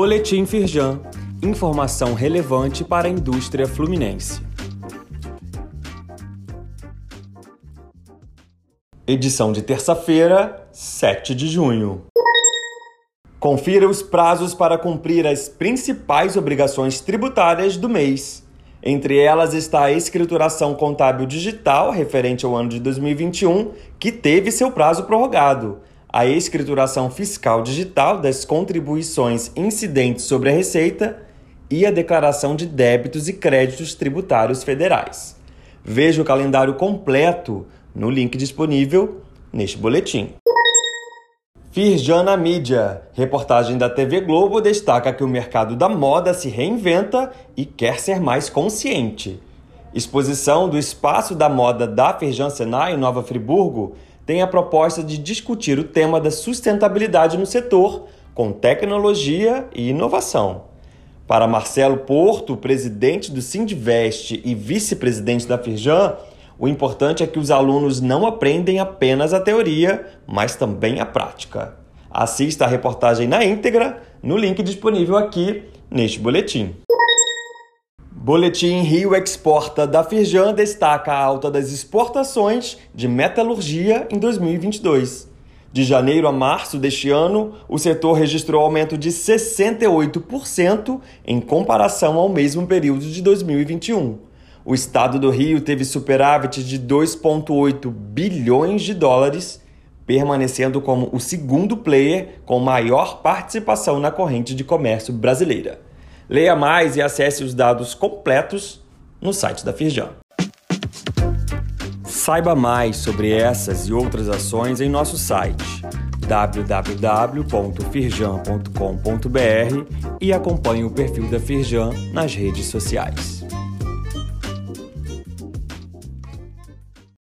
Boletim Firjan. Informação relevante para a indústria fluminense. Edição de terça-feira, 7 de junho. Confira os prazos para cumprir as principais obrigações tributárias do mês. Entre elas está a escrituração contábil digital referente ao ano de 2021, que teve seu prazo prorrogado, a escrituração fiscal digital das contribuições incidentes sobre a receita e a declaração de débitos e créditos tributários federais. Veja o calendário completo no link disponível neste boletim. Firjan na mídia. Reportagem da TV Globo destaca que o mercado da moda se reinventa e quer ser mais consciente. Exposição do Espaço da Moda da Firjan Senai em Nova Friburgo tem a proposta de discutir o tema da sustentabilidade no setor com tecnologia e inovação. Para Marcelo Porto, presidente do Sindivest e vice-presidente da Firjan, o importante é que os alunos não aprendem apenas a teoria, mas também a prática. Assista a reportagem na íntegra no link disponível aqui neste boletim. Boletim Rio Exporta da Firjan destaca a alta das exportações de metalurgia em 2022. De janeiro a março deste ano, o setor registrou aumento de 68% em comparação ao mesmo período de 2021. O estado do Rio teve superávit de 2,8 bilhões de dólares, permanecendo como o segundo player com maior participação na corrente de comércio brasileira. Leia mais e acesse os dados completos no site da Firjan. Saiba mais sobre essas e outras ações em nosso site www.firjan.com.br e acompanhe o perfil da Firjan nas redes sociais.